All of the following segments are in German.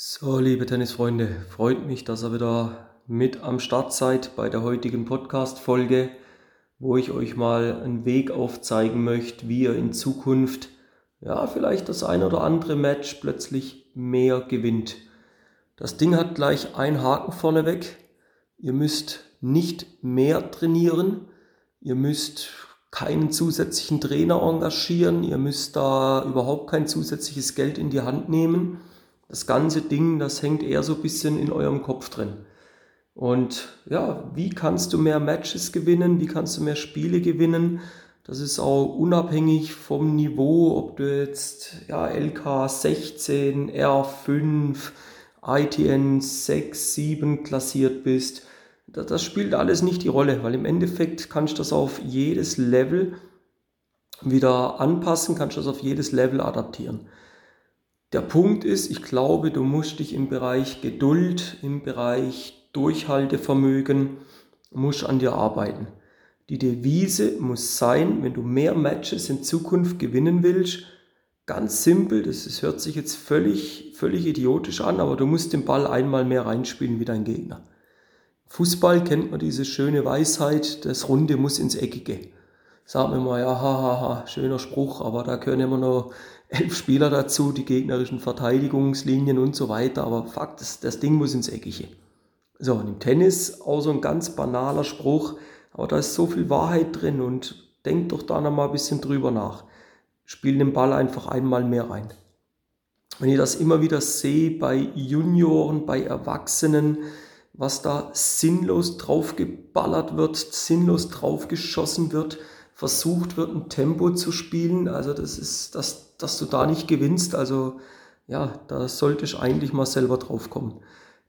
So, liebe Tennisfreunde, freut mich, dass ihr wieder mit am Start seid bei der heutigen Podcast-Folge, wo ich euch mal einen Weg aufzeigen möchte, wie ihr in Zukunft, ja, vielleicht das ein oder andere Match plötzlich mehr gewinnt. Das Ding hat gleich einen Haken vorneweg. Ihr müsst nicht mehr trainieren. Ihr müsst keinen zusätzlichen Trainer engagieren. Ihr müsst da überhaupt kein zusätzliches Geld in die Hand nehmen das ganze Ding, das hängt eher so ein bisschen in eurem Kopf drin. Und ja, wie kannst du mehr Matches gewinnen? Wie kannst du mehr Spiele gewinnen? Das ist auch unabhängig vom Niveau, ob du jetzt ja, LK 16, R5, ITN 6, 7 klassiert bist. Das, das spielt alles nicht die Rolle, weil im Endeffekt kannst du das auf jedes Level wieder anpassen, kannst du das auf jedes Level adaptieren. Der Punkt ist, ich glaube, du musst dich im Bereich Geduld, im Bereich Durchhaltevermögen, musst an dir arbeiten. Die Devise muss sein, wenn du mehr Matches in Zukunft gewinnen willst, ganz simpel, das hört sich jetzt völlig, völlig idiotisch an, aber du musst den Ball einmal mehr reinspielen wie dein Gegner. Fußball kennt man diese schöne Weisheit, das Runde muss ins Eckige. Sagen wir mal, ja, hahaha, ha, ha, schöner Spruch, aber da gehören immer noch elf Spieler dazu, die gegnerischen Verteidigungslinien und so weiter. Aber Fakt ist, das Ding muss ins Eckige. So, und im Tennis auch so ein ganz banaler Spruch, aber da ist so viel Wahrheit drin und denkt doch da nochmal ein bisschen drüber nach. Spiel den Ball einfach einmal mehr rein. Wenn ihr das immer wieder seht bei Junioren, bei Erwachsenen, was da sinnlos draufgeballert wird, sinnlos draufgeschossen wird, versucht wird, ein Tempo zu spielen. Also das ist, dass, dass du da nicht gewinnst. Also ja, da sollte ich eigentlich mal selber drauf kommen.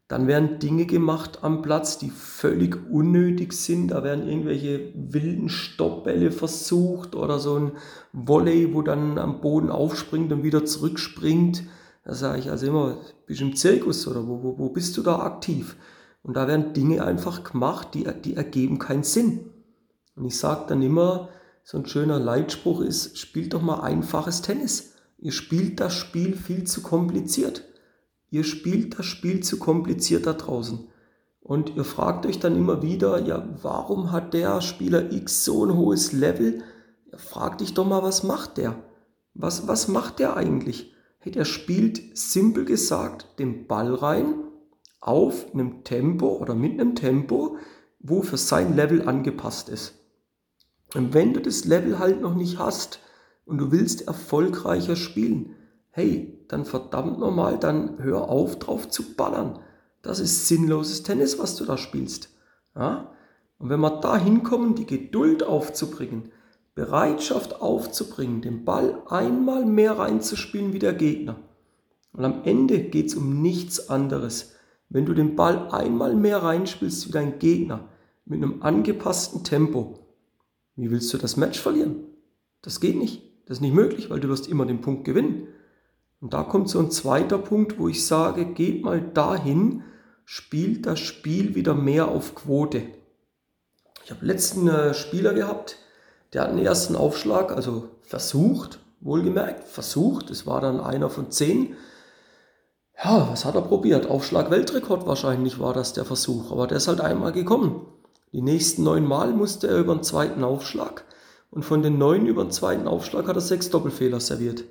Dann werden Dinge gemacht am Platz, die völlig unnötig sind. Da werden irgendwelche wilden Stoppbälle versucht oder so ein Volley, wo dann am Boden aufspringt und wieder zurückspringt. Da sage ich also immer, bist du im Zirkus oder wo, wo, wo bist du da aktiv? Und da werden Dinge einfach gemacht, die, die ergeben keinen Sinn. Und ich sage dann immer, so ein schöner Leitspruch ist, spielt doch mal einfaches Tennis. Ihr spielt das Spiel viel zu kompliziert. Ihr spielt das Spiel zu kompliziert da draußen. Und ihr fragt euch dann immer wieder, ja, warum hat der Spieler X so ein hohes Level? Ja, frag dich doch mal, was macht der? Was, was macht der eigentlich? Hey, der spielt simpel gesagt den Ball rein auf einem Tempo oder mit einem Tempo, wo für sein Level angepasst ist. Und wenn du das Level halt noch nicht hast und du willst erfolgreicher spielen, hey, dann verdammt nochmal, dann hör auf drauf zu ballern. Das ist sinnloses Tennis, was du da spielst. Ja? Und wenn wir da hinkommen, die Geduld aufzubringen, Bereitschaft aufzubringen, den Ball einmal mehr reinzuspielen wie der Gegner. Und am Ende geht es um nichts anderes. Wenn du den Ball einmal mehr reinspielst wie dein Gegner, mit einem angepassten Tempo, wie willst du das Match verlieren? Das geht nicht. Das ist nicht möglich, weil du wirst immer den Punkt gewinnen. Und da kommt so ein zweiter Punkt, wo ich sage, geht mal dahin, spielt das Spiel wieder mehr auf Quote. Ich habe letzten äh, Spieler gehabt, der hat einen ersten Aufschlag, also versucht, wohlgemerkt, versucht, es war dann einer von zehn. Ja, was hat er probiert? Aufschlag Weltrekord wahrscheinlich war das der Versuch, aber der ist halt einmal gekommen. Die nächsten neun Mal musste er über den zweiten Aufschlag und von den neun über den zweiten Aufschlag hat er sechs Doppelfehler serviert.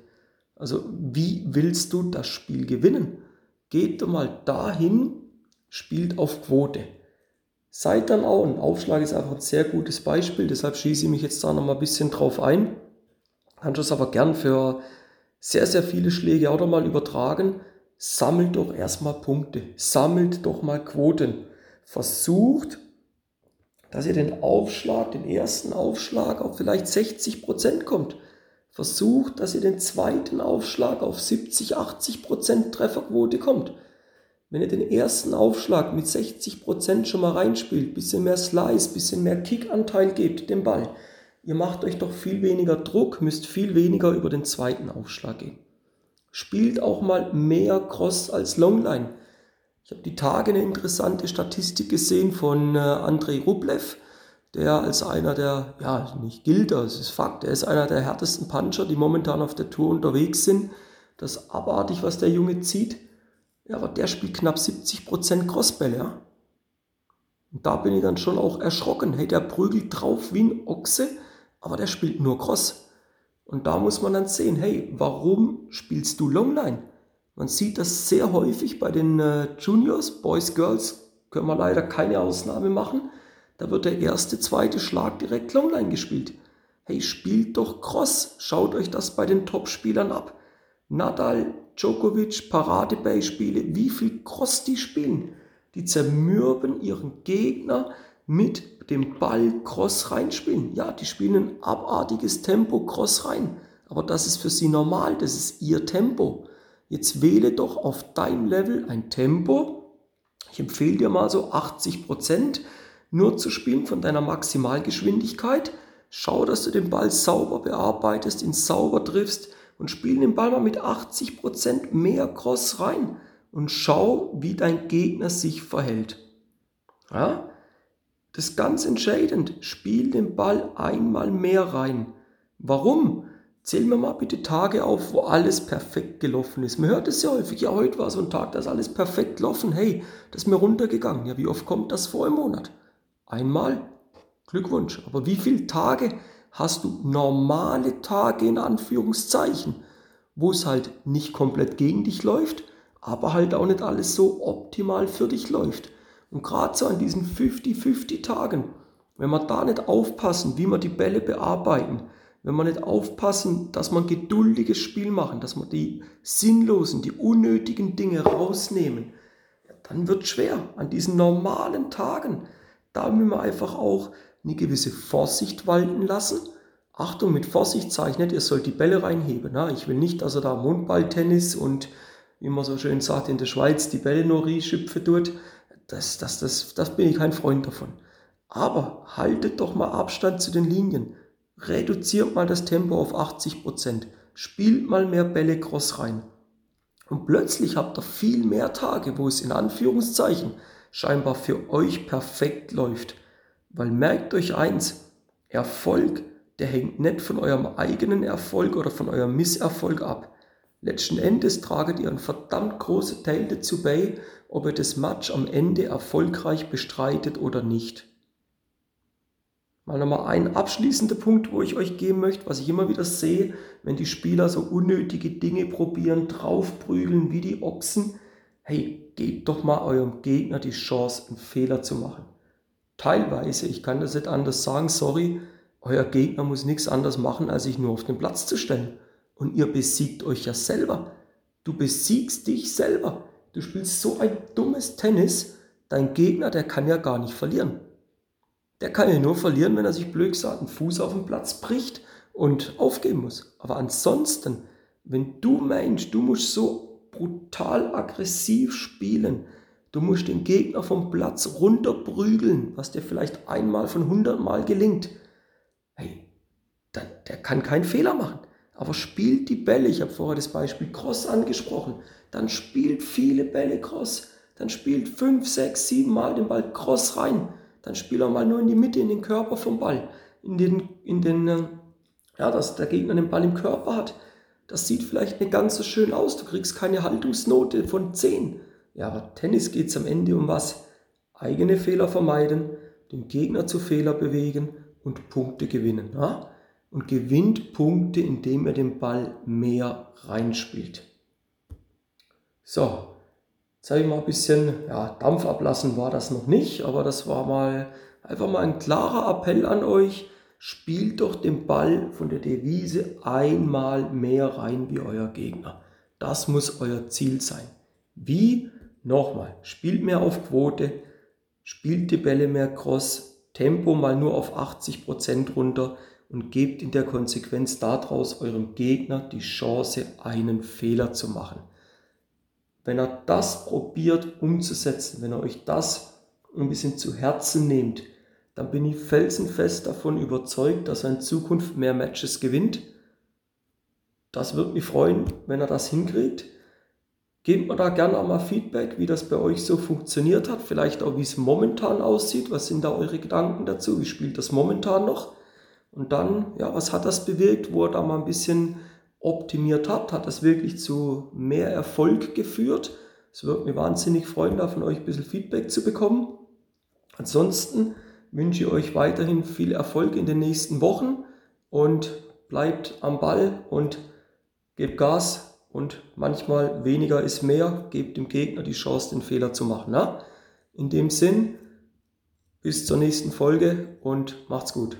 Also wie willst du das Spiel gewinnen? Geht doch mal dahin, spielt auf Quote. Seid dann auch, ein Aufschlag ist einfach ein sehr gutes Beispiel, deshalb schieße ich mich jetzt da nochmal ein bisschen drauf ein. Kannst du es aber gern für sehr, sehr viele Schläge auch nochmal übertragen. Sammelt doch erstmal Punkte, sammelt doch mal Quoten. Versucht dass ihr den Aufschlag, den ersten Aufschlag auf vielleicht 60 Prozent kommt. Versucht, dass ihr den zweiten Aufschlag auf 70, 80 Prozent Trefferquote kommt. Wenn ihr den ersten Aufschlag mit 60 Prozent schon mal reinspielt, bisschen mehr Slice, bisschen mehr Kickanteil gebt dem Ball, ihr macht euch doch viel weniger Druck, müsst viel weniger über den zweiten Aufschlag gehen. Spielt auch mal mehr Cross als Longline. Ich habe die Tage eine interessante Statistik gesehen von äh, Andrei Rublev, der als einer der, ja, nicht gilt, das ist Fakt, er ist einer der härtesten Puncher, die momentan auf der Tour unterwegs sind. Das ist abartig, was der Junge zieht. Ja, aber der spielt knapp 70% Crossbälle, ja. Und da bin ich dann schon auch erschrocken. Hey, der prügelt drauf wie ein Ochse, aber der spielt nur Cross. Und da muss man dann sehen, hey, warum spielst du Longline? Man sieht das sehr häufig bei den äh, Juniors, Boys, Girls, können wir leider keine Ausnahme machen. Da wird der erste, zweite Schlag direkt Longline gespielt. Hey, spielt doch Cross. Schaut euch das bei den Top-Spielern ab. Nadal, Djokovic, Paradebeispiele, wie viel Cross die spielen. Die zermürben ihren Gegner mit dem Ball Cross reinspielen. Ja, die spielen ein abartiges Tempo Cross rein. Aber das ist für sie normal, das ist ihr Tempo. Jetzt wähle doch auf deinem Level ein Tempo. Ich empfehle dir mal so 80 Prozent nur zu spielen von deiner Maximalgeschwindigkeit. Schau, dass du den Ball sauber bearbeitest, ihn sauber triffst und spiel den Ball mal mit 80 Prozent mehr Cross rein und schau, wie dein Gegner sich verhält. Ja? Das ist ganz entscheidend. Spiel den Ball einmal mehr rein. Warum? Zähl mir mal bitte Tage auf, wo alles perfekt gelaufen ist. Man hört es ja häufig. Ja, heute war so ein Tag, da ist alles perfekt gelaufen. Hey, das ist mir runtergegangen. Ja, wie oft kommt das vor im Monat? Einmal? Glückwunsch. Aber wie viele Tage hast du normale Tage in Anführungszeichen, wo es halt nicht komplett gegen dich läuft, aber halt auch nicht alles so optimal für dich läuft. Und gerade so an diesen 50-50 Tagen, wenn wir da nicht aufpassen, wie wir die Bälle bearbeiten, wenn wir nicht aufpassen, dass wir ein geduldiges Spiel machen, dass wir die sinnlosen, die unnötigen Dinge rausnehmen, dann wird schwer an diesen normalen Tagen da müssen wir einfach auch eine gewisse Vorsicht walten lassen. Achtung, mit Vorsicht zeichnet, ihr sollt die Bälle reinheben. Na? Ich will nicht, dass er da Mundballtennis und, wie man so schön sagt, in der Schweiz die Bälle nur rieschüpfen tut. Das, das, das, das bin ich kein Freund davon. Aber haltet doch mal Abstand zu den Linien. Reduziert mal das Tempo auf 80%. Prozent. Spielt mal mehr Bälle cross rein. Und plötzlich habt ihr viel mehr Tage, wo es in Anführungszeichen scheinbar für euch perfekt läuft. Weil merkt euch eins, Erfolg, der hängt nicht von eurem eigenen Erfolg oder von eurem Misserfolg ab. Letzten Endes traget ihr einen verdammt großen Teil dazu bei, ob ihr das Match am Ende erfolgreich bestreitet oder nicht. Mal nochmal ein abschließender Punkt, wo ich euch geben möchte, was ich immer wieder sehe, wenn die Spieler so unnötige Dinge probieren, draufprügeln wie die Ochsen, hey, gebt doch mal eurem Gegner die Chance, einen Fehler zu machen. Teilweise, ich kann das nicht anders sagen, sorry, euer Gegner muss nichts anderes machen, als sich nur auf den Platz zu stellen. Und ihr besiegt euch ja selber. Du besiegst dich selber. Du spielst so ein dummes Tennis, dein Gegner, der kann ja gar nicht verlieren. Der kann ja nur verlieren, wenn er sich blöd gesagt einen Fuß auf den Platz bricht und aufgeben muss. Aber ansonsten, wenn du meinst, du musst so brutal aggressiv spielen. Du musst den Gegner vom Platz runterprügeln, was dir vielleicht einmal von 100 Mal gelingt. Hey, der, der kann keinen Fehler machen. Aber spielt die Bälle, ich habe vorher das Beispiel Cross angesprochen, dann spielt viele Bälle Cross. Dann spielt 5, 6, 7 Mal den Ball Cross rein. Dann spielt er mal nur in die Mitte, in den Körper vom Ball. In den, in den, äh, ja, dass der Gegner den Ball im Körper hat das sieht vielleicht nicht ganz so schön aus, du kriegst keine Haltungsnote von 10. Ja, aber Tennis geht es am Ende um was? Eigene Fehler vermeiden, den Gegner zu Fehler bewegen und Punkte gewinnen. Ja? Und gewinnt Punkte, indem er den Ball mehr reinspielt. So, habe ich mal ein bisschen ja, Dampf ablassen, war das noch nicht, aber das war mal einfach mal ein klarer Appell an euch spielt doch den Ball von der Devise einmal mehr rein wie euer Gegner. Das muss euer Ziel sein. Wie? Nochmal, spielt mehr auf Quote, spielt die Bälle mehr cross, Tempo mal nur auf 80% runter und gebt in der Konsequenz daraus eurem Gegner die Chance, einen Fehler zu machen. Wenn er das probiert umzusetzen, wenn er euch das ein bisschen zu Herzen nehmt, dann bin ich felsenfest davon überzeugt, dass er in Zukunft mehr Matches gewinnt. Das würde mich freuen, wenn er das hinkriegt. Gebt mir da gerne auch mal Feedback, wie das bei euch so funktioniert hat, vielleicht auch wie es momentan aussieht. Was sind da eure Gedanken dazu? Wie spielt das momentan noch? Und dann, ja, was hat das bewirkt, wo ihr da mal ein bisschen optimiert habt? Hat das wirklich zu mehr Erfolg geführt? Es würde mich wahnsinnig freuen, da von euch ein bisschen Feedback zu bekommen. Ansonsten wünsche ich euch weiterhin viel Erfolg in den nächsten Wochen und bleibt am Ball und gebt Gas und manchmal weniger ist mehr, gebt dem Gegner die Chance, den Fehler zu machen. Na? In dem Sinn, bis zur nächsten Folge und macht's gut.